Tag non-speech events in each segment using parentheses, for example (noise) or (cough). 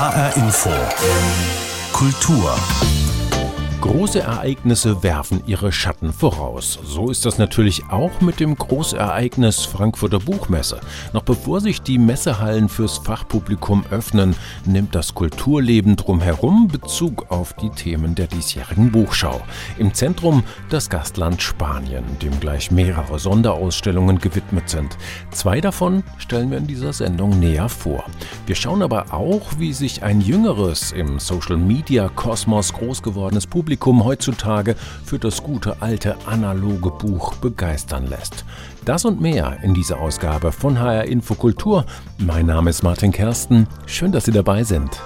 HR Info. Kultur. Große Ereignisse werfen ihre Schatten voraus. So ist das natürlich auch mit dem Großereignis Frankfurter Buchmesse. Noch bevor sich die Messehallen fürs Fachpublikum öffnen, nimmt das Kulturleben drumherum Bezug auf die Themen der diesjährigen Buchschau. Im Zentrum das Gastland Spanien, dem gleich mehrere Sonderausstellungen gewidmet sind. Zwei davon stellen wir in dieser Sendung näher vor. Wir schauen aber auch, wie sich ein jüngeres, im Social-Media-Kosmos groß gewordenes Publikum Publikum heutzutage für das gute alte analoge Buch begeistern lässt. Das und mehr in dieser Ausgabe von HR Infokultur. Mein Name ist Martin Kersten. Schön, dass Sie dabei sind.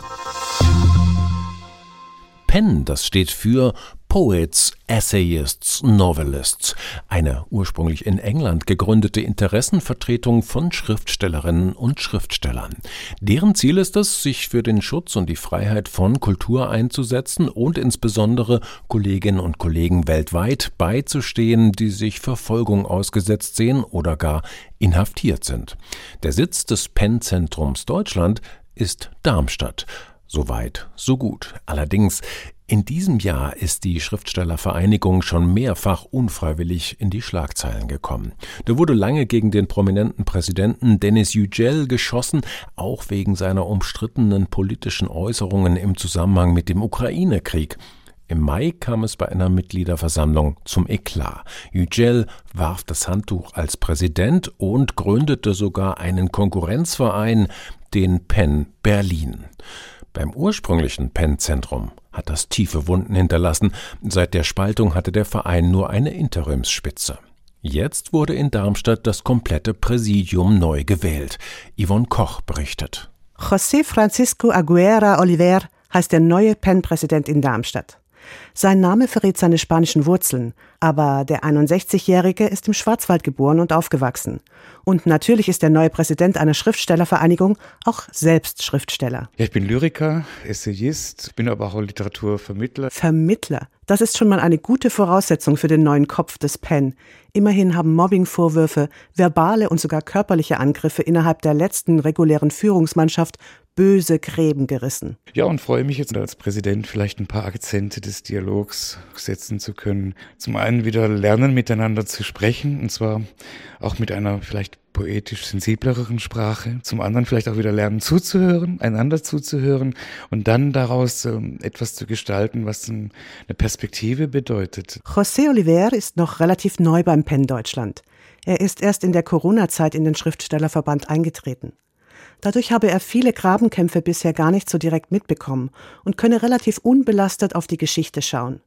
PEN, das steht für Poets, Essayists, Novelists, eine ursprünglich in England gegründete Interessenvertretung von Schriftstellerinnen und Schriftstellern. Deren Ziel ist es, sich für den Schutz und die Freiheit von Kultur einzusetzen und insbesondere Kolleginnen und Kollegen weltweit beizustehen, die sich Verfolgung ausgesetzt sehen oder gar inhaftiert sind. Der Sitz des PEN-Zentrums Deutschland ist Darmstadt. Soweit, so gut. Allerdings in diesem Jahr ist die Schriftstellervereinigung schon mehrfach unfreiwillig in die Schlagzeilen gekommen. Da wurde lange gegen den prominenten Präsidenten Denis Yücel geschossen, auch wegen seiner umstrittenen politischen Äußerungen im Zusammenhang mit dem Ukraine-Krieg. Im Mai kam es bei einer Mitgliederversammlung zum Eklat. Yücel warf das Handtuch als Präsident und gründete sogar einen Konkurrenzverein, den PEN Berlin. Beim ursprünglichen PEN-Zentrum hat das tiefe Wunden hinterlassen. Seit der Spaltung hatte der Verein nur eine Interimsspitze. Jetzt wurde in Darmstadt das komplette Präsidium neu gewählt. Yvonne Koch berichtet. José Francisco Aguera Oliver heißt der neue PEN-Präsident in Darmstadt. Sein Name verrät seine spanischen Wurzeln, aber der 61-Jährige ist im Schwarzwald geboren und aufgewachsen. Und natürlich ist der neue Präsident einer Schriftstellervereinigung auch selbst Schriftsteller. Ja, ich bin Lyriker, Essayist, bin aber auch Literaturvermittler. Vermittler? Das ist schon mal eine gute Voraussetzung für den neuen Kopf des PEN. Immerhin haben Mobbingvorwürfe, verbale und sogar körperliche Angriffe innerhalb der letzten regulären Führungsmannschaft böse Gräben gerissen. Ja, und freue mich jetzt als Präsident vielleicht ein paar Akzente des Dialogs setzen zu können. Zum einen wieder lernen, miteinander zu sprechen, und zwar auch mit einer vielleicht poetisch sensiblereren Sprache. Zum anderen vielleicht auch wieder lernen zuzuhören, einander zuzuhören und dann daraus ähm, etwas zu gestalten, was eine Perspektive bedeutet. José Oliver ist noch relativ neu beim PEN Deutschland. Er ist erst in der Corona-Zeit in den Schriftstellerverband eingetreten. Dadurch habe er viele Grabenkämpfe bisher gar nicht so direkt mitbekommen und könne relativ unbelastet auf die Geschichte schauen.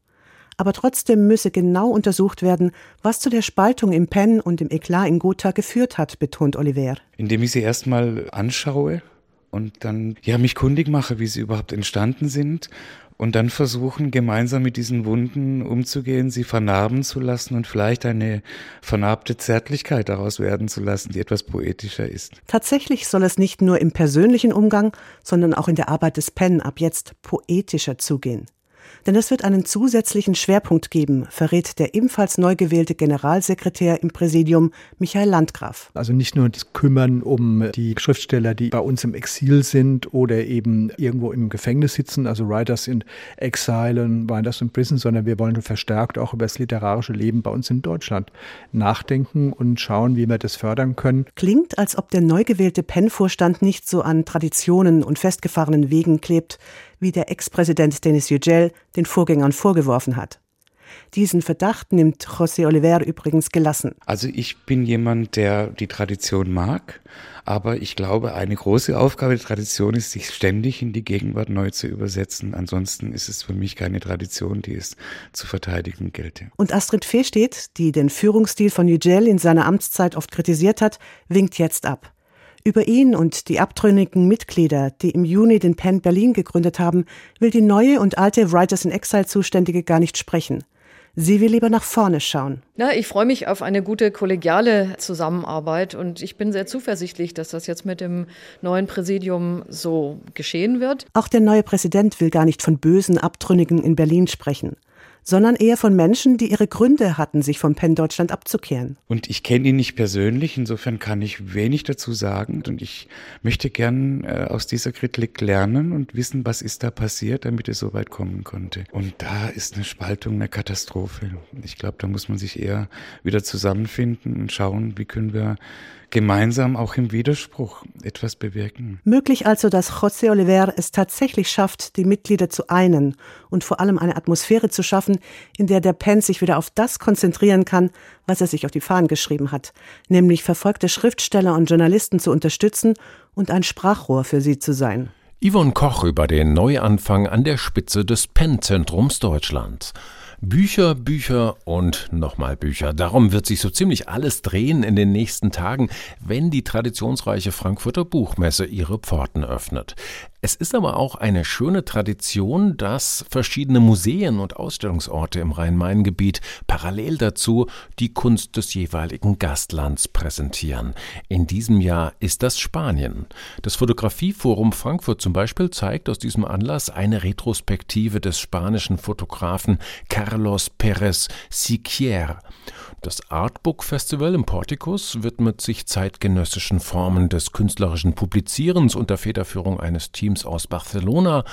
Aber trotzdem müsse genau untersucht werden, was zu der Spaltung im Pen und im Eklat in Gotha geführt hat, betont Oliver. Indem ich sie erstmal anschaue und dann ja mich kundig mache, wie sie überhaupt entstanden sind und dann versuchen, gemeinsam mit diesen Wunden umzugehen, sie vernarben zu lassen und vielleicht eine vernarbte Zärtlichkeit daraus werden zu lassen, die etwas poetischer ist. Tatsächlich soll es nicht nur im persönlichen Umgang, sondern auch in der Arbeit des Pen ab jetzt poetischer zugehen. Denn es wird einen zusätzlichen Schwerpunkt geben, verrät der ebenfalls neu gewählte Generalsekretär im Präsidium Michael Landgraf. Also nicht nur das Kümmern um die Schriftsteller, die bei uns im Exil sind oder eben irgendwo im Gefängnis sitzen, also Writers in Exile und Writers in Prison, sondern wir wollen verstärkt auch über das literarische Leben bei uns in Deutschland nachdenken und schauen, wie wir das fördern können. Klingt, als ob der neu gewählte PEN-Vorstand nicht so an Traditionen und festgefahrenen Wegen klebt, wie der Ex-Präsident Denis Yücel den Vorgängern vorgeworfen hat. Diesen Verdacht nimmt José Oliver übrigens gelassen. Also ich bin jemand, der die Tradition mag, aber ich glaube, eine große Aufgabe der Tradition ist, sich ständig in die Gegenwart neu zu übersetzen. Ansonsten ist es für mich keine Tradition, die es zu verteidigen gelte. Und Astrid Fehstedt, die den Führungsstil von Yücel in seiner Amtszeit oft kritisiert hat, winkt jetzt ab. Über ihn und die abtrünnigen Mitglieder, die im Juni den PEN Berlin gegründet haben, will die neue und alte Writers in Exile Zuständige gar nicht sprechen. Sie will lieber nach vorne schauen. Na, ich freue mich auf eine gute kollegiale Zusammenarbeit und ich bin sehr zuversichtlich, dass das jetzt mit dem neuen Präsidium so geschehen wird. Auch der neue Präsident will gar nicht von bösen Abtrünnigen in Berlin sprechen sondern eher von Menschen, die ihre Gründe hatten, sich vom Penn Deutschland abzukehren. Und ich kenne ihn nicht persönlich, insofern kann ich wenig dazu sagen. Und ich möchte gern äh, aus dieser Kritik lernen und wissen, was ist da passiert, damit es so weit kommen konnte. Und da ist eine Spaltung eine Katastrophe. Ich glaube, da muss man sich eher wieder zusammenfinden und schauen, wie können wir gemeinsam auch im Widerspruch etwas bewirken. Möglich also, dass José Oliver es tatsächlich schafft, die Mitglieder zu einen und vor allem eine Atmosphäre zu schaffen, in der der Penn sich wieder auf das konzentrieren kann, was er sich auf die Fahnen geschrieben hat, nämlich verfolgte Schriftsteller und Journalisten zu unterstützen und ein Sprachrohr für sie zu sein. Yvonne Koch über den Neuanfang an der Spitze des Penn-Zentrums Deutschland. Bücher, Bücher und nochmal Bücher. Darum wird sich so ziemlich alles drehen in den nächsten Tagen, wenn die traditionsreiche Frankfurter Buchmesse ihre Pforten öffnet. Es ist aber auch eine schöne Tradition, dass verschiedene Museen und Ausstellungsorte im Rhein-Main-Gebiet parallel dazu die Kunst des jeweiligen Gastlands präsentieren. In diesem Jahr ist das Spanien. Das Fotografieforum Frankfurt zum Beispiel zeigt aus diesem Anlass eine Retrospektive des spanischen Fotografen Carlos Pérez Siquier. Das Artbook Festival im Portikus widmet sich zeitgenössischen Formen des künstlerischen Publizierens unter Federführung eines Teams aus Barcelona.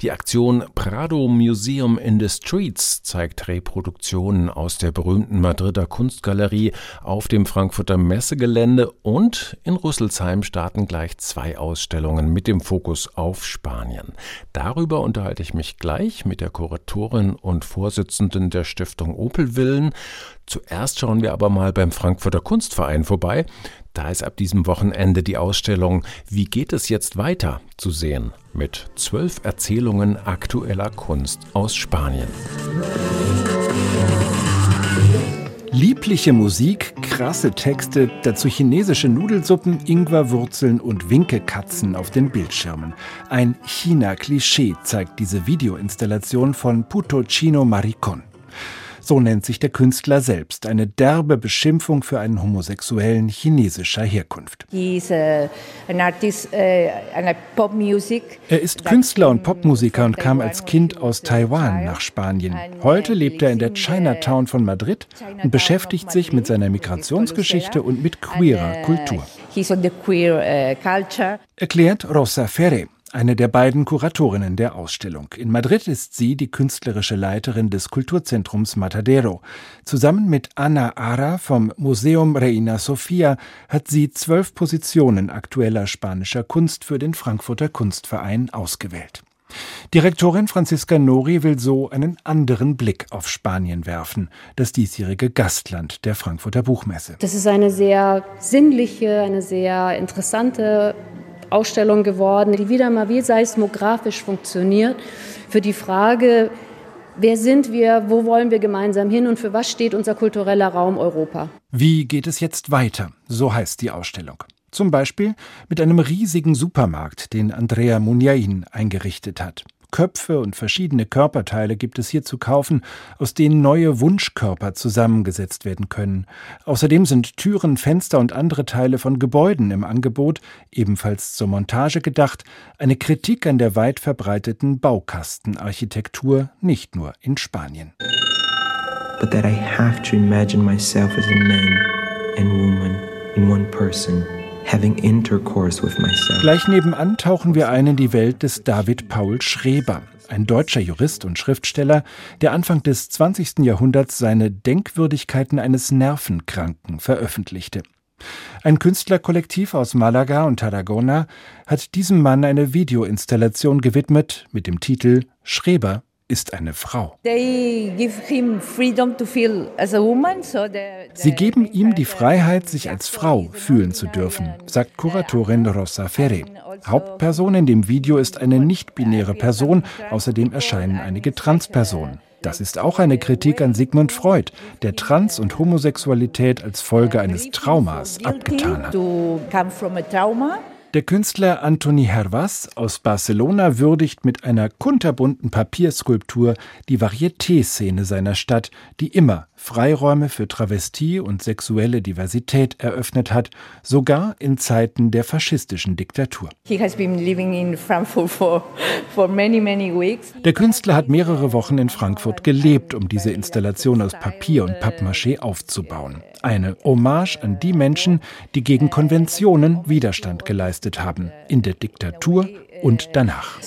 Die Aktion Prado Museum in the Streets zeigt Reproduktionen aus der berühmten Madrider Kunstgalerie auf dem Frankfurter Messegelände und in Rüsselsheim starten gleich zwei Ausstellungen mit dem Fokus auf Spanien. Darüber unterhalte ich mich gleich mit der Kuratorin und Vorsitzenden der Stiftung Opelwillen. Zuerst schauen wir aber mal beim Frankfurter Kunstverein vorbei. Da ist ab diesem Wochenende die Ausstellung Wie geht es jetzt weiter zu sehen mit zwölf Erzählungen aktueller Kunst aus Spanien. Liebliche Musik, krasse Texte, dazu chinesische Nudelsuppen, Ingwerwurzeln und Winkekatzen auf den Bildschirmen. Ein China-Klischee zeigt diese Videoinstallation von Puto Chino Maricon. So nennt sich der Künstler selbst, eine derbe Beschimpfung für einen Homosexuellen chinesischer Herkunft. Uh, er ist Künstler und Popmusiker und kam als Kind aus Taiwan nach Spanien. Heute lebt er in der Chinatown von Madrid und beschäftigt sich mit seiner Migrationsgeschichte und mit queerer Kultur. Uh, Erklärt Rosa Ferre eine der beiden Kuratorinnen der Ausstellung. In Madrid ist sie die künstlerische Leiterin des Kulturzentrums Matadero. Zusammen mit Ana Ara vom Museum Reina Sofia hat sie zwölf Positionen aktueller spanischer Kunst für den Frankfurter Kunstverein ausgewählt. Direktorin Franziska Nori will so einen anderen Blick auf Spanien werfen, das diesjährige Gastland der Frankfurter Buchmesse. Das ist eine sehr sinnliche, eine sehr interessante Ausstellung geworden, die wieder mal wie seismografisch funktioniert für die Frage, wer sind wir, wo wollen wir gemeinsam hin und für was steht unser kultureller Raum Europa. Wie geht es jetzt weiter? So heißt die Ausstellung. Zum Beispiel mit einem riesigen Supermarkt, den Andrea Muniain eingerichtet hat. Köpfe und verschiedene Körperteile gibt es hier zu kaufen, aus denen neue Wunschkörper zusammengesetzt werden können. Außerdem sind Türen, Fenster und andere Teile von Gebäuden im Angebot, ebenfalls zur Montage gedacht, eine Kritik an der weit verbreiteten Baukastenarchitektur, nicht nur in Spanien. But that I have to imagine myself as a man and woman in one person Gleich nebenan tauchen wir ein in die Welt des David Paul Schreber, ein deutscher Jurist und Schriftsteller, der Anfang des 20. Jahrhunderts seine Denkwürdigkeiten eines Nervenkranken veröffentlichte. Ein Künstlerkollektiv aus Malaga und Tarragona hat diesem Mann eine Videoinstallation gewidmet mit dem Titel Schreber ist eine Frau. Sie geben ihm die Freiheit, sich als Frau fühlen zu dürfen, sagt Kuratorin Rosa Ferre. Hauptperson in dem Video ist eine nicht-binäre Person, außerdem erscheinen einige Transpersonen. Das ist auch eine Kritik an Sigmund Freud, der Trans- und Homosexualität als Folge eines Traumas abgetan hat. Der Künstler Antoni Hervas aus Barcelona würdigt mit einer kunterbunten Papierskulptur die Varieté-Szene seiner Stadt, die immer Freiräume für Travestie und sexuelle Diversität eröffnet hat, sogar in Zeiten der faschistischen Diktatur. Der Künstler hat mehrere Wochen in Frankfurt gelebt, um diese Installation aus Papier und Pappmaché aufzubauen. Eine Hommage an die Menschen, die gegen Konventionen Widerstand geleistet haben, in der Diktatur und danach.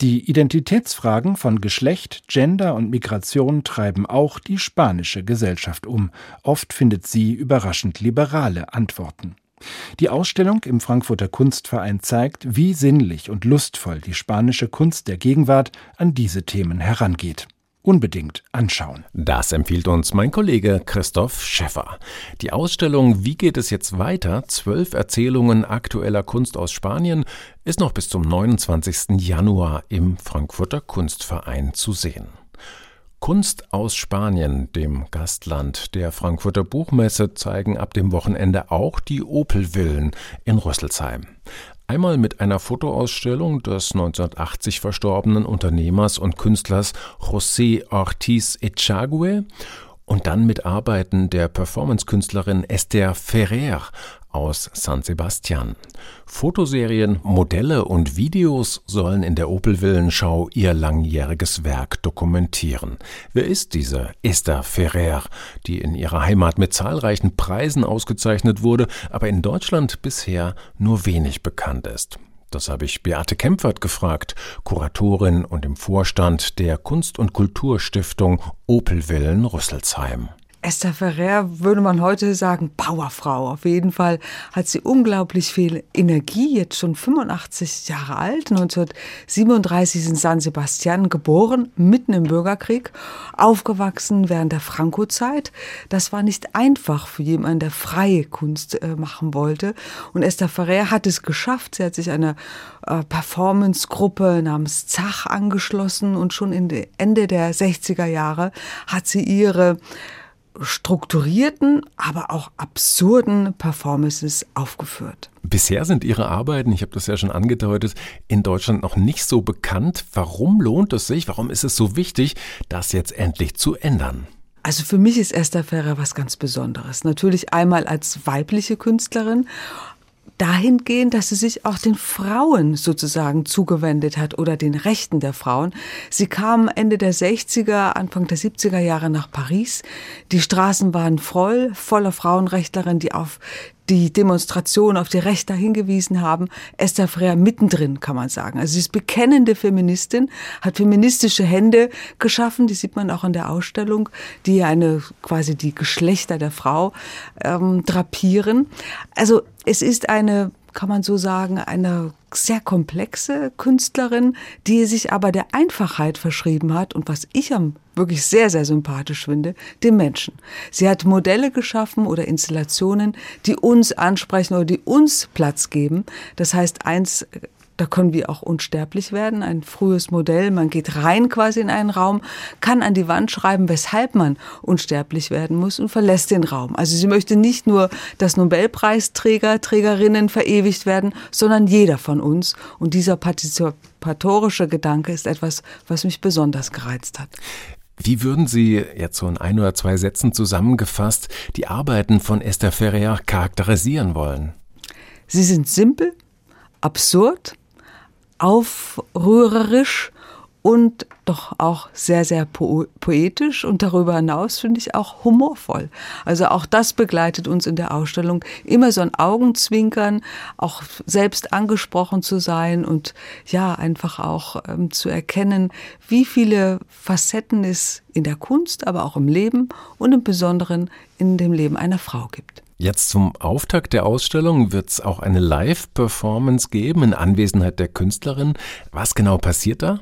Die Identitätsfragen von Geschlecht, Gender und Migration treiben auch die spanische Gesellschaft um. Oft findet sie überraschend liberale Antworten. Die Ausstellung im Frankfurter Kunstverein zeigt, wie sinnlich und lustvoll die spanische Kunst der Gegenwart an diese Themen herangeht unbedingt anschauen. Das empfiehlt uns mein Kollege Christoph Schäffer. Die Ausstellung Wie geht es jetzt weiter? Zwölf Erzählungen aktueller Kunst aus Spanien ist noch bis zum 29. Januar im Frankfurter Kunstverein zu sehen. Kunst aus Spanien, dem Gastland der Frankfurter Buchmesse, zeigen ab dem Wochenende auch die Opel-Villen in Rüsselsheim. Einmal mit einer Fotoausstellung des 1980 verstorbenen Unternehmers und Künstlers José Ortiz Echague und dann mit Arbeiten der Performancekünstlerin Esther Ferrer aus San Sebastian. Fotoserien, Modelle und Videos sollen in der Opel-Villenschau ihr langjähriges Werk dokumentieren. Wer ist diese Esther Ferrer, die in ihrer Heimat mit zahlreichen Preisen ausgezeichnet wurde, aber in Deutschland bisher nur wenig bekannt ist? Das habe ich Beate Kempfert gefragt, Kuratorin und im Vorstand der Kunst- und Kulturstiftung Opelwillen Rüsselsheim. Esther Ferrer würde man heute sagen, Powerfrau. Auf jeden Fall hat sie unglaublich viel Energie, jetzt schon 85 Jahre alt, 1937 in San Sebastian geboren, mitten im Bürgerkrieg, aufgewachsen während der Franco-Zeit. Das war nicht einfach für jemanden, der freie Kunst äh, machen wollte. Und Esther Ferrer hat es geschafft. Sie hat sich einer äh, Performance-Gruppe namens Zach angeschlossen und schon Ende der 60er Jahre hat sie ihre strukturierten, aber auch absurden Performances aufgeführt. Bisher sind Ihre Arbeiten, ich habe das ja schon angedeutet, in Deutschland noch nicht so bekannt. Warum lohnt es sich, warum ist es so wichtig, das jetzt endlich zu ändern? Also für mich ist Esther Ferrer was ganz Besonderes. Natürlich einmal als weibliche Künstlerin, dahingehend, dass sie sich auch den Frauen sozusagen zugewendet hat oder den Rechten der Frauen. Sie kam Ende der 60er, Anfang der 70er Jahre nach Paris. Die Straßen waren voll, voller Frauenrechtlerinnen, die auf die Demonstration auf die Rechte hingewiesen haben. Esther Freer mittendrin, kann man sagen. Also sie ist bekennende Feministin, hat feministische Hände geschaffen, die sieht man auch in der Ausstellung, die eine quasi die Geschlechter der Frau ähm, drapieren. Also es ist eine kann man so sagen, eine sehr komplexe Künstlerin, die sich aber der Einfachheit verschrieben hat und was ich am wirklich sehr, sehr sympathisch finde, dem Menschen. Sie hat Modelle geschaffen oder Installationen, die uns ansprechen oder die uns Platz geben. Das heißt, eins da können wir auch unsterblich werden. Ein frühes Modell, man geht rein quasi in einen Raum, kann an die Wand schreiben, weshalb man unsterblich werden muss und verlässt den Raum. Also sie möchte nicht nur, dass Nobelpreisträger, Trägerinnen verewigt werden, sondern jeder von uns. Und dieser partizipatorische Gedanke ist etwas, was mich besonders gereizt hat. Wie würden Sie jetzt so in ein oder zwei Sätzen zusammengefasst die Arbeiten von Esther Ferrer charakterisieren wollen? Sie sind simpel, absurd, aufrührerisch und doch auch sehr, sehr po poetisch und darüber hinaus finde ich auch humorvoll. Also auch das begleitet uns in der Ausstellung. Immer so ein Augenzwinkern, auch selbst angesprochen zu sein und ja, einfach auch ähm, zu erkennen, wie viele Facetten es in der Kunst, aber auch im Leben und im Besonderen in dem Leben einer Frau gibt. Jetzt zum Auftakt der Ausstellung wird es auch eine Live-Performance geben in Anwesenheit der Künstlerin. Was genau passiert da?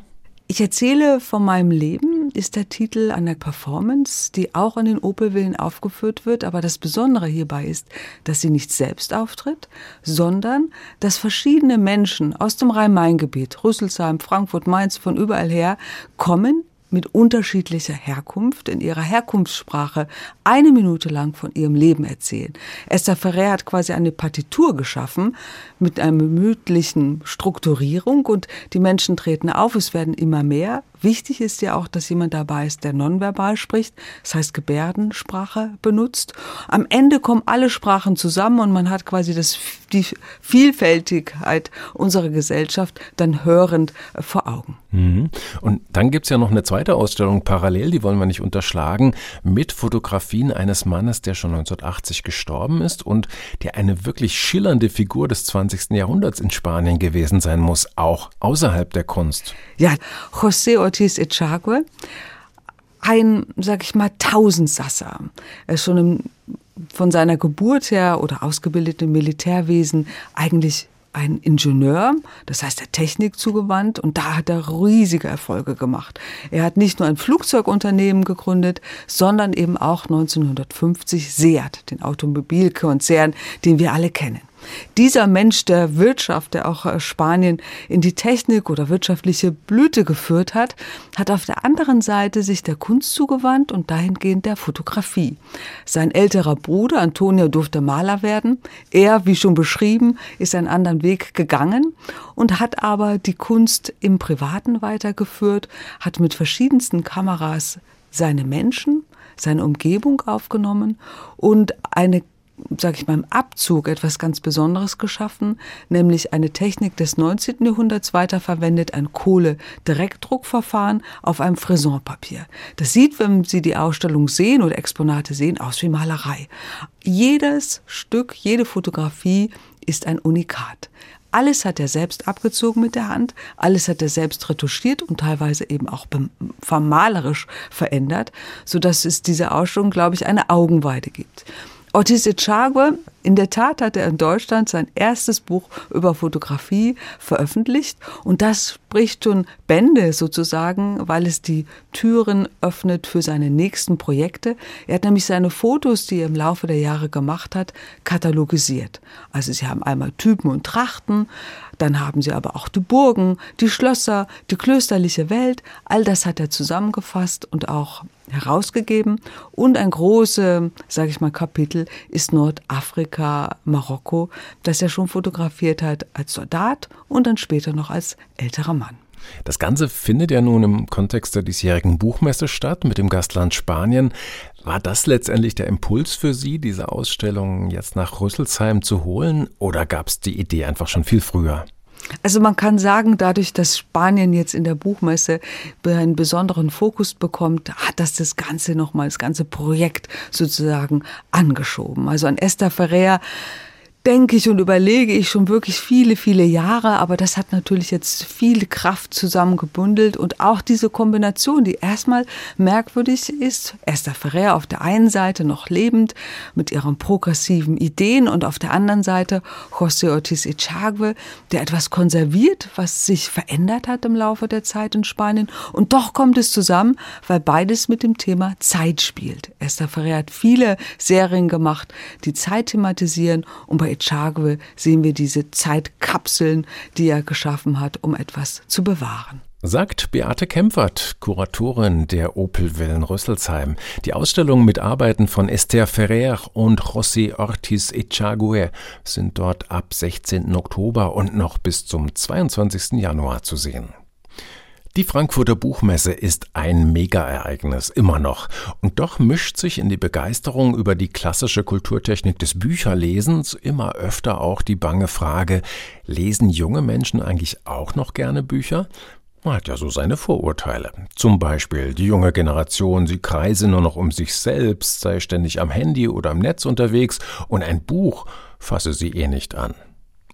Ich erzähle von meinem Leben, ist der Titel einer Performance, die auch in den Opelwillen aufgeführt wird. Aber das Besondere hierbei ist, dass sie nicht selbst auftritt, sondern dass verschiedene Menschen aus dem Rhein-Main-Gebiet, Rüsselsheim, Frankfurt, Mainz, von überall her kommen, mit unterschiedlicher Herkunft in ihrer Herkunftssprache eine Minute lang von ihrem Leben erzählen. Esther Ferrer hat quasi eine Partitur geschaffen mit einer gemütlichen Strukturierung und die Menschen treten auf, es werden immer mehr. Wichtig ist ja auch, dass jemand dabei ist, der nonverbal spricht, das heißt Gebärdensprache benutzt. Am Ende kommen alle Sprachen zusammen und man hat quasi das, die Vielfältigkeit unserer Gesellschaft dann hörend vor Augen. Mhm. Und dann gibt's ja noch eine zweite Ausstellung parallel, die wollen wir nicht unterschlagen, mit Fotografien eines Mannes, der schon 1980 gestorben ist und der eine wirklich schillernde Figur des 20. Jahrhunderts in Spanien gewesen sein muss, auch außerhalb der Kunst. Ja, José Ortiz Echague, ein, sag ich mal, Tausendsasser. Er ist schon im, von seiner Geburt her oder ausgebildet im Militärwesen eigentlich ein Ingenieur, das heißt der Technik zugewandt und da hat er riesige Erfolge gemacht. Er hat nicht nur ein Flugzeugunternehmen gegründet, sondern eben auch 1950 Seat, den Automobilkonzern, den wir alle kennen. Dieser Mensch der Wirtschaft, der auch äh, Spanien in die Technik oder wirtschaftliche Blüte geführt hat, hat auf der anderen Seite sich der Kunst zugewandt und dahingehend der Fotografie. Sein älterer Bruder Antonio durfte Maler werden. Er, wie schon beschrieben, ist einen anderen Weg gegangen und hat aber die Kunst im Privaten weitergeführt, hat mit verschiedensten Kameras seine Menschen, seine Umgebung aufgenommen und eine sage ich mal, im Abzug etwas ganz Besonderes geschaffen, nämlich eine Technik des 19. Jahrhunderts weiterverwendet, ein Kohle-Direktdruckverfahren auf einem Frisonpapier. Das sieht, wenn Sie die Ausstellung sehen oder Exponate sehen, aus wie Malerei. Jedes Stück, jede Fotografie ist ein Unikat. Alles hat er selbst abgezogen mit der Hand, alles hat er selbst retuschiert und teilweise eben auch vermalerisch verändert, so dass es diese Ausstellung, glaube ich, eine Augenweide gibt. Ortiz Echagüe, in der Tat hat er in Deutschland sein erstes Buch über Fotografie veröffentlicht und das spricht schon Bände sozusagen, weil es die Türen öffnet für seine nächsten Projekte. Er hat nämlich seine Fotos, die er im Laufe der Jahre gemacht hat, katalogisiert. Also sie haben einmal Typen und Trachten, dann haben sie aber auch die Burgen, die Schlösser, die klösterliche Welt. All das hat er zusammengefasst und auch herausgegeben. Und ein großes, sage ich mal, Kapitel ist Nordafrika, Marokko, das er schon fotografiert hat als Soldat und dann später noch als älterer Mann. Das Ganze findet ja nun im Kontext der diesjährigen Buchmesse statt mit dem Gastland Spanien. War das letztendlich der Impuls für Sie, diese Ausstellung jetzt nach Rüsselsheim zu holen oder gab es die Idee einfach schon viel früher? Also man kann sagen, dadurch, dass Spanien jetzt in der Buchmesse einen besonderen Fokus bekommt, hat das das Ganze nochmal, das ganze Projekt sozusagen angeschoben. Also an Esther Ferrer denke ich und überlege ich schon wirklich viele, viele Jahre, aber das hat natürlich jetzt viel Kraft zusammengebündelt und auch diese Kombination, die erstmal merkwürdig ist. Esther Ferrer auf der einen Seite noch lebend mit ihren progressiven Ideen und auf der anderen Seite José Ortiz Echagüe, der etwas konserviert, was sich verändert hat im Laufe der Zeit in Spanien und doch kommt es zusammen, weil beides mit dem Thema Zeit spielt. Esther Ferrer hat viele Serien gemacht, die Zeit thematisieren und bei Echagüe sehen wir diese Zeitkapseln, die er geschaffen hat, um etwas zu bewahren. Sagt Beate Kempfert, Kuratorin der Opelwellen Rüsselsheim. Die Ausstellung mit Arbeiten von Esther Ferrer und José Ortiz Echagüe sind dort ab 16. Oktober und noch bis zum 22. Januar zu sehen. Die Frankfurter Buchmesse ist ein Mega-Ereignis, immer noch. Und doch mischt sich in die Begeisterung über die klassische Kulturtechnik des Bücherlesens immer öfter auch die bange Frage, lesen junge Menschen eigentlich auch noch gerne Bücher? Man hat ja so seine Vorurteile. Zum Beispiel, die junge Generation, sie kreise nur noch um sich selbst, sei ständig am Handy oder im Netz unterwegs und ein Buch fasse sie eh nicht an.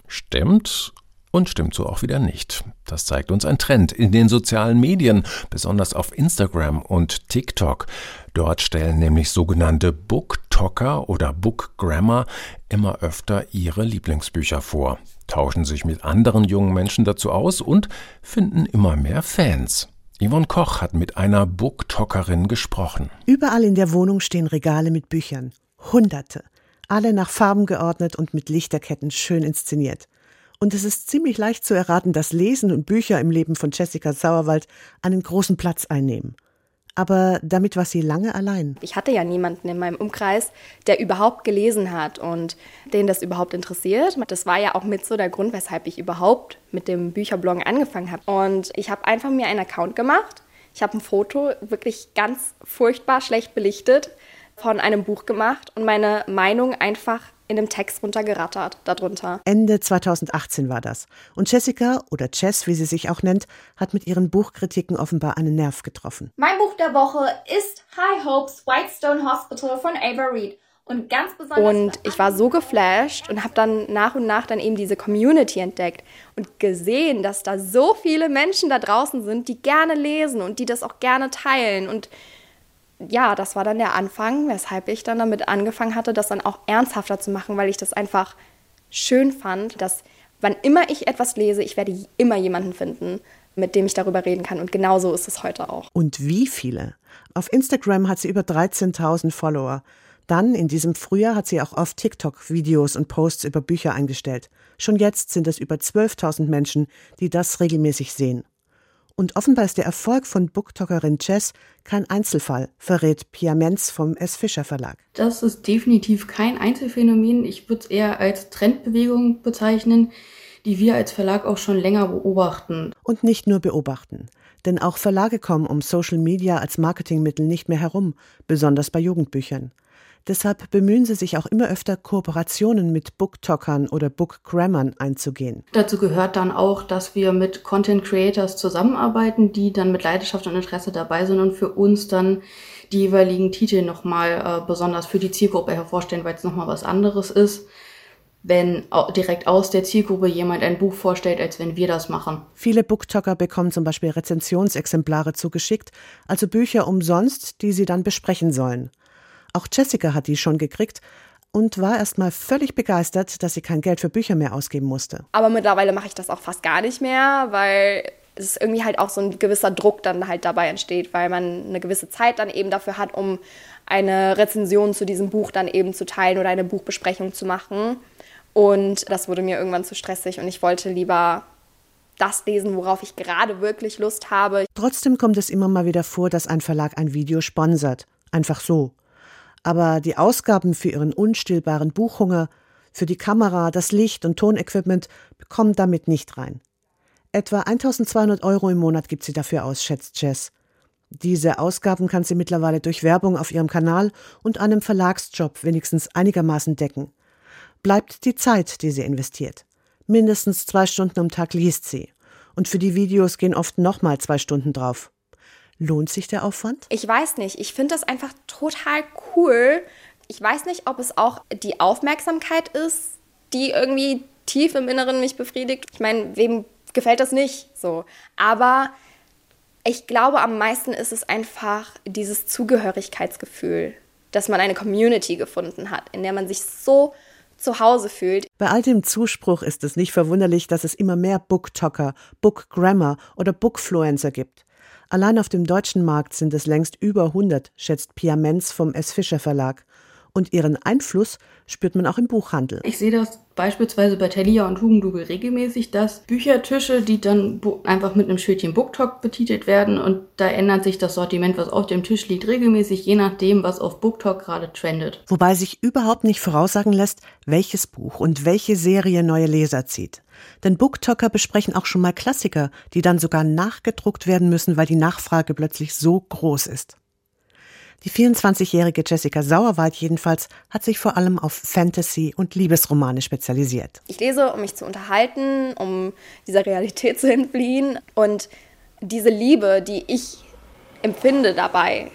Stimmt und stimmt so auch wieder nicht. Das zeigt uns ein Trend in den sozialen Medien, besonders auf Instagram und TikTok. Dort stellen nämlich sogenannte Booktalker oder Bookgrammer immer öfter ihre Lieblingsbücher vor, tauschen sich mit anderen jungen Menschen dazu aus und finden immer mehr Fans. Yvonne Koch hat mit einer Booktalkerin gesprochen. Überall in der Wohnung stehen Regale mit Büchern. Hunderte. Alle nach Farben geordnet und mit Lichterketten schön inszeniert. Und es ist ziemlich leicht zu erraten, dass Lesen und Bücher im Leben von Jessica Sauerwald einen großen Platz einnehmen. Aber damit war sie lange allein. Ich hatte ja niemanden in meinem Umkreis, der überhaupt gelesen hat und den das überhaupt interessiert. Das war ja auch mit so der Grund, weshalb ich überhaupt mit dem Bücherbloggen angefangen habe. Und ich habe einfach mir einen Account gemacht. Ich habe ein Foto wirklich ganz furchtbar schlecht belichtet von einem Buch gemacht und meine Meinung einfach in dem Text runtergerattert darunter. Ende 2018 war das. Und Jessica, oder Jess, wie sie sich auch nennt, hat mit ihren Buchkritiken offenbar einen Nerv getroffen. Mein Buch der Woche ist High Hopes Whitestone Hospital von Ava Reed. Und ganz besonders. Und ich war so geflasht und habe dann nach und nach dann eben diese Community entdeckt und gesehen, dass da so viele Menschen da draußen sind, die gerne lesen und die das auch gerne teilen und ja, das war dann der Anfang, weshalb ich dann damit angefangen hatte, das dann auch ernsthafter zu machen, weil ich das einfach schön fand, dass wann immer ich etwas lese, ich werde immer jemanden finden, mit dem ich darüber reden kann. Und genauso ist es heute auch. Und wie viele? Auf Instagram hat sie über 13.000 Follower. Dann, in diesem Frühjahr, hat sie auch auf TikTok Videos und Posts über Bücher eingestellt. Schon jetzt sind es über 12.000 Menschen, die das regelmäßig sehen. Und offenbar ist der Erfolg von Booktalkerin Jess kein Einzelfall, verrät Pia Menz vom S. Fischer Verlag. Das ist definitiv kein Einzelfenomen. Ich würde es eher als Trendbewegung bezeichnen, die wir als Verlag auch schon länger beobachten. Und nicht nur beobachten. Denn auch Verlage kommen um Social Media als Marketingmittel nicht mehr herum, besonders bei Jugendbüchern. Deshalb bemühen sie sich auch immer öfter, Kooperationen mit Booktalkern oder Bookgrammern einzugehen. Dazu gehört dann auch, dass wir mit Content Creators zusammenarbeiten, die dann mit Leidenschaft und Interesse dabei sind und für uns dann die jeweiligen Titel nochmal äh, besonders für die Zielgruppe hervorstellen, weil es nochmal was anderes ist wenn direkt aus der Zielgruppe jemand ein Buch vorstellt, als wenn wir das machen. Viele Booktalker bekommen zum Beispiel Rezensionsexemplare zugeschickt, also Bücher umsonst, die sie dann besprechen sollen. Auch Jessica hat die schon gekriegt und war erstmal völlig begeistert, dass sie kein Geld für Bücher mehr ausgeben musste. Aber mittlerweile mache ich das auch fast gar nicht mehr, weil es irgendwie halt auch so ein gewisser Druck dann halt dabei entsteht, weil man eine gewisse Zeit dann eben dafür hat, um eine Rezension zu diesem Buch dann eben zu teilen oder eine Buchbesprechung zu machen. Und das wurde mir irgendwann zu stressig und ich wollte lieber das lesen, worauf ich gerade wirklich Lust habe. Trotzdem kommt es immer mal wieder vor, dass ein Verlag ein Video sponsert. Einfach so aber die Ausgaben für ihren unstillbaren Buchhunger, für die Kamera, das Licht und Tonequipment bekommen damit nicht rein. Etwa 1200 Euro im Monat gibt sie dafür aus, schätzt Jess. Diese Ausgaben kann sie mittlerweile durch Werbung auf ihrem Kanal und einem Verlagsjob wenigstens einigermaßen decken. Bleibt die Zeit, die sie investiert. Mindestens zwei Stunden am Tag liest sie. Und für die Videos gehen oft nochmal zwei Stunden drauf. Lohnt sich der Aufwand? Ich weiß nicht. Ich finde das einfach total cool. Ich weiß nicht, ob es auch die Aufmerksamkeit ist, die irgendwie tief im Inneren mich befriedigt. Ich meine, wem gefällt das nicht so? Aber ich glaube, am meisten ist es einfach dieses Zugehörigkeitsgefühl, dass man eine Community gefunden hat, in der man sich so zu Hause fühlt. Bei all dem Zuspruch ist es nicht verwunderlich, dass es immer mehr Booktalker, Bookgrammar oder Bookfluencer gibt. Allein auf dem deutschen Markt sind es längst über 100, schätzt Pia Menz vom S. Fischer Verlag. Und ihren Einfluss spürt man auch im Buchhandel. Ich sehe das beispielsweise bei Thalia und Hugendubel regelmäßig, dass Büchertische, die dann einfach mit einem Schildchen Booktalk betitelt werden und da ändert sich das Sortiment, was auf dem Tisch liegt, regelmäßig, je nachdem, was auf Booktalk gerade trendet. Wobei sich überhaupt nicht voraussagen lässt, welches Buch und welche Serie neue Leser zieht. Denn Booktalker besprechen auch schon mal Klassiker, die dann sogar nachgedruckt werden müssen, weil die Nachfrage plötzlich so groß ist. Die 24-jährige Jessica Sauerwald jedenfalls hat sich vor allem auf Fantasy und Liebesromane spezialisiert. Ich lese, um mich zu unterhalten, um dieser Realität (laughs) zu entfliehen. Und diese Liebe, die ich empfinde dabei,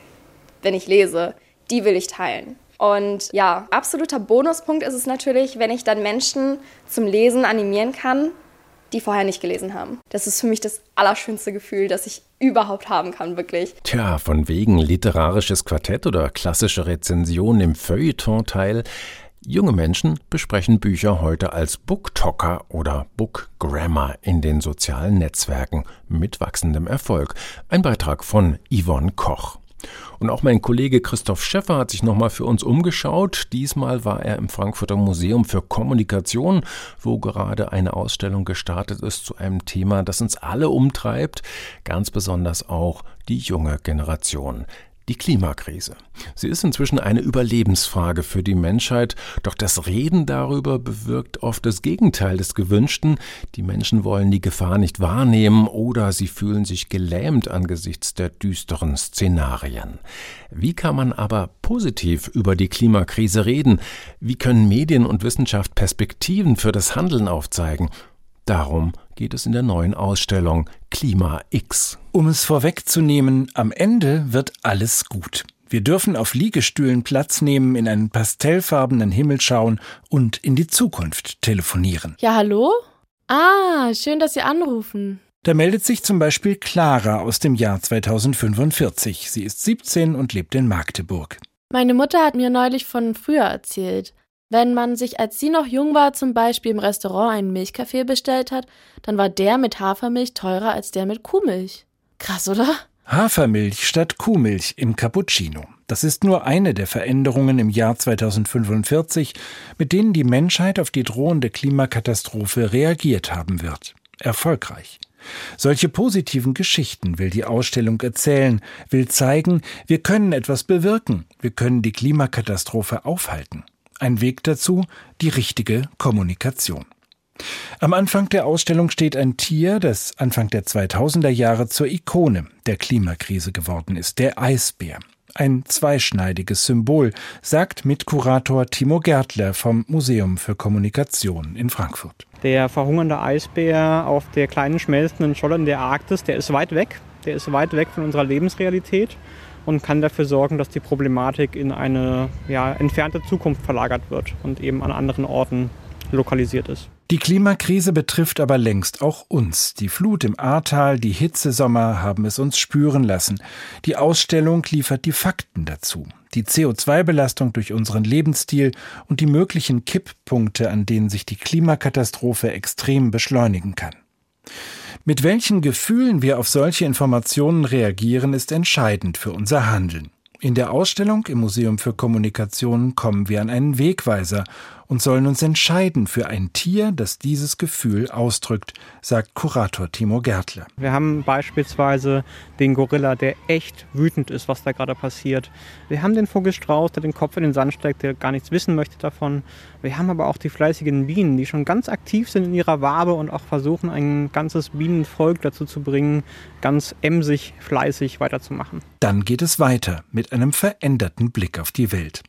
wenn ich lese, die will ich teilen. Und ja, absoluter Bonuspunkt ist es natürlich, wenn ich dann Menschen zum Lesen animieren kann, die vorher nicht gelesen haben. Das ist für mich das allerschönste Gefühl, das ich überhaupt haben kann, wirklich. Tja, von wegen literarisches Quartett oder klassische Rezension im Feuilleton-Teil. Junge Menschen besprechen Bücher heute als Booktalker oder Bookgrammar in den sozialen Netzwerken mit wachsendem Erfolg. Ein Beitrag von Yvonne Koch. Und auch mein Kollege Christoph Schäffer hat sich nochmal für uns umgeschaut. Diesmal war er im Frankfurter Museum für Kommunikation, wo gerade eine Ausstellung gestartet ist zu einem Thema, das uns alle umtreibt, ganz besonders auch die junge Generation die Klimakrise. Sie ist inzwischen eine Überlebensfrage für die Menschheit, doch das Reden darüber bewirkt oft das Gegenteil des Gewünschten. Die Menschen wollen die Gefahr nicht wahrnehmen oder sie fühlen sich gelähmt angesichts der düsteren Szenarien. Wie kann man aber positiv über die Klimakrise reden? Wie können Medien und Wissenschaft Perspektiven für das Handeln aufzeigen? Darum geht es in der neuen Ausstellung Klima X. Um es vorwegzunehmen, am Ende wird alles gut. Wir dürfen auf Liegestühlen Platz nehmen, in einen pastellfarbenen Himmel schauen und in die Zukunft telefonieren. Ja, hallo? Ah, schön, dass Sie anrufen. Da meldet sich zum Beispiel Clara aus dem Jahr 2045. Sie ist 17 und lebt in Magdeburg. Meine Mutter hat mir neulich von früher erzählt. Wenn man sich, als sie noch jung war, zum Beispiel im Restaurant einen Milchkaffee bestellt hat, dann war der mit Hafermilch teurer als der mit Kuhmilch. Krass, oder? Hafermilch statt Kuhmilch im Cappuccino. Das ist nur eine der Veränderungen im Jahr 2045, mit denen die Menschheit auf die drohende Klimakatastrophe reagiert haben wird. Erfolgreich. Solche positiven Geschichten will die Ausstellung erzählen, will zeigen, wir können etwas bewirken, wir können die Klimakatastrophe aufhalten. Ein Weg dazu, die richtige Kommunikation. Am Anfang der Ausstellung steht ein Tier, das Anfang der 2000er Jahre zur Ikone der Klimakrise geworden ist, der Eisbär. Ein zweischneidiges Symbol, sagt Mitkurator Timo Gärtler vom Museum für Kommunikation in Frankfurt. Der verhungernde Eisbär auf der kleinen schmelzenden Scholle in der Arktis, der ist weit weg. Der ist weit weg von unserer Lebensrealität und kann dafür sorgen, dass die Problematik in eine ja, entfernte Zukunft verlagert wird und eben an anderen Orten lokalisiert ist. Die Klimakrise betrifft aber längst auch uns. Die Flut im Ahrtal, die Hitzesommer haben es uns spüren lassen. Die Ausstellung liefert die Fakten dazu. Die CO2-Belastung durch unseren Lebensstil und die möglichen Kipppunkte, an denen sich die Klimakatastrophe extrem beschleunigen kann. Mit welchen Gefühlen wir auf solche Informationen reagieren, ist entscheidend für unser Handeln. In der Ausstellung im Museum für Kommunikation kommen wir an einen Wegweiser und sollen uns entscheiden für ein Tier, das dieses Gefühl ausdrückt, sagt Kurator Timo Gärtler. Wir haben beispielsweise den Gorilla, der echt wütend ist, was da gerade passiert. Wir haben den Vogelstrauß, der den Kopf in den Sand steckt, der gar nichts wissen möchte davon. Wir haben aber auch die fleißigen Bienen, die schon ganz aktiv sind in ihrer Wabe und auch versuchen, ein ganzes Bienenvolk dazu zu bringen, ganz emsig, fleißig weiterzumachen. Dann geht es weiter mit einem veränderten Blick auf die Welt.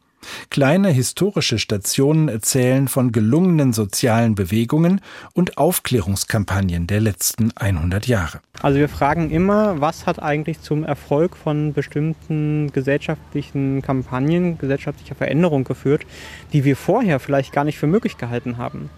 Kleine historische Stationen erzählen von gelungenen sozialen Bewegungen und Aufklärungskampagnen der letzten 100 Jahre. Also wir fragen immer, was hat eigentlich zum Erfolg von bestimmten gesellschaftlichen Kampagnen, gesellschaftlicher Veränderung geführt, die wir vorher vielleicht gar nicht für möglich gehalten haben.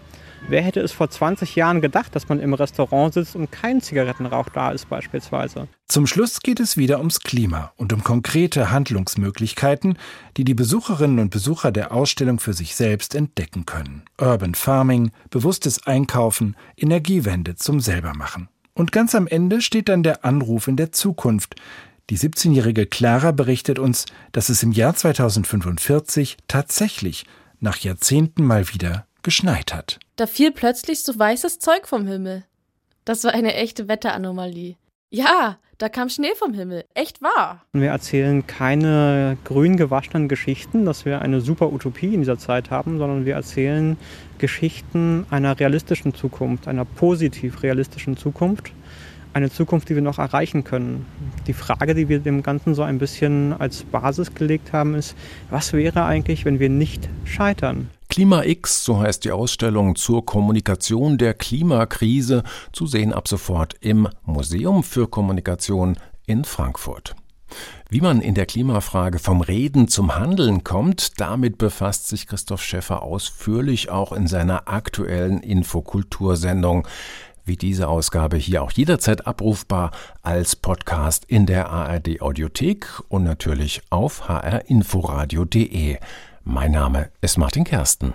Wer hätte es vor 20 Jahren gedacht, dass man im Restaurant sitzt und kein Zigarettenrauch da ist beispielsweise? Zum Schluss geht es wieder ums Klima und um konkrete Handlungsmöglichkeiten, die die Besucherinnen und Besucher der Ausstellung für sich selbst entdecken können. Urban Farming, bewusstes Einkaufen, Energiewende zum Selbermachen. Und ganz am Ende steht dann der Anruf in der Zukunft. Die 17-jährige Clara berichtet uns, dass es im Jahr 2045 tatsächlich nach Jahrzehnten mal wieder geschneit hat. Da fiel plötzlich so weißes Zeug vom Himmel. Das war eine echte Wetteranomalie. Ja, da kam Schnee vom Himmel. Echt wahr. Wir erzählen keine grün gewaschenen Geschichten, dass wir eine super Utopie in dieser Zeit haben, sondern wir erzählen Geschichten einer realistischen Zukunft, einer positiv realistischen Zukunft. Eine Zukunft, die wir noch erreichen können. Die Frage, die wir dem Ganzen so ein bisschen als Basis gelegt haben, ist, was wäre eigentlich, wenn wir nicht scheitern? Klima X, so heißt die Ausstellung zur Kommunikation der Klimakrise, zu sehen ab sofort im Museum für Kommunikation in Frankfurt. Wie man in der Klimafrage vom Reden zum Handeln kommt, damit befasst sich Christoph Schäffer ausführlich auch in seiner aktuellen Infokultursendung. Wie diese Ausgabe hier auch jederzeit abrufbar als Podcast in der ARD Audiothek und natürlich auf hrinforadio.de. Mein Name ist Martin Kersten.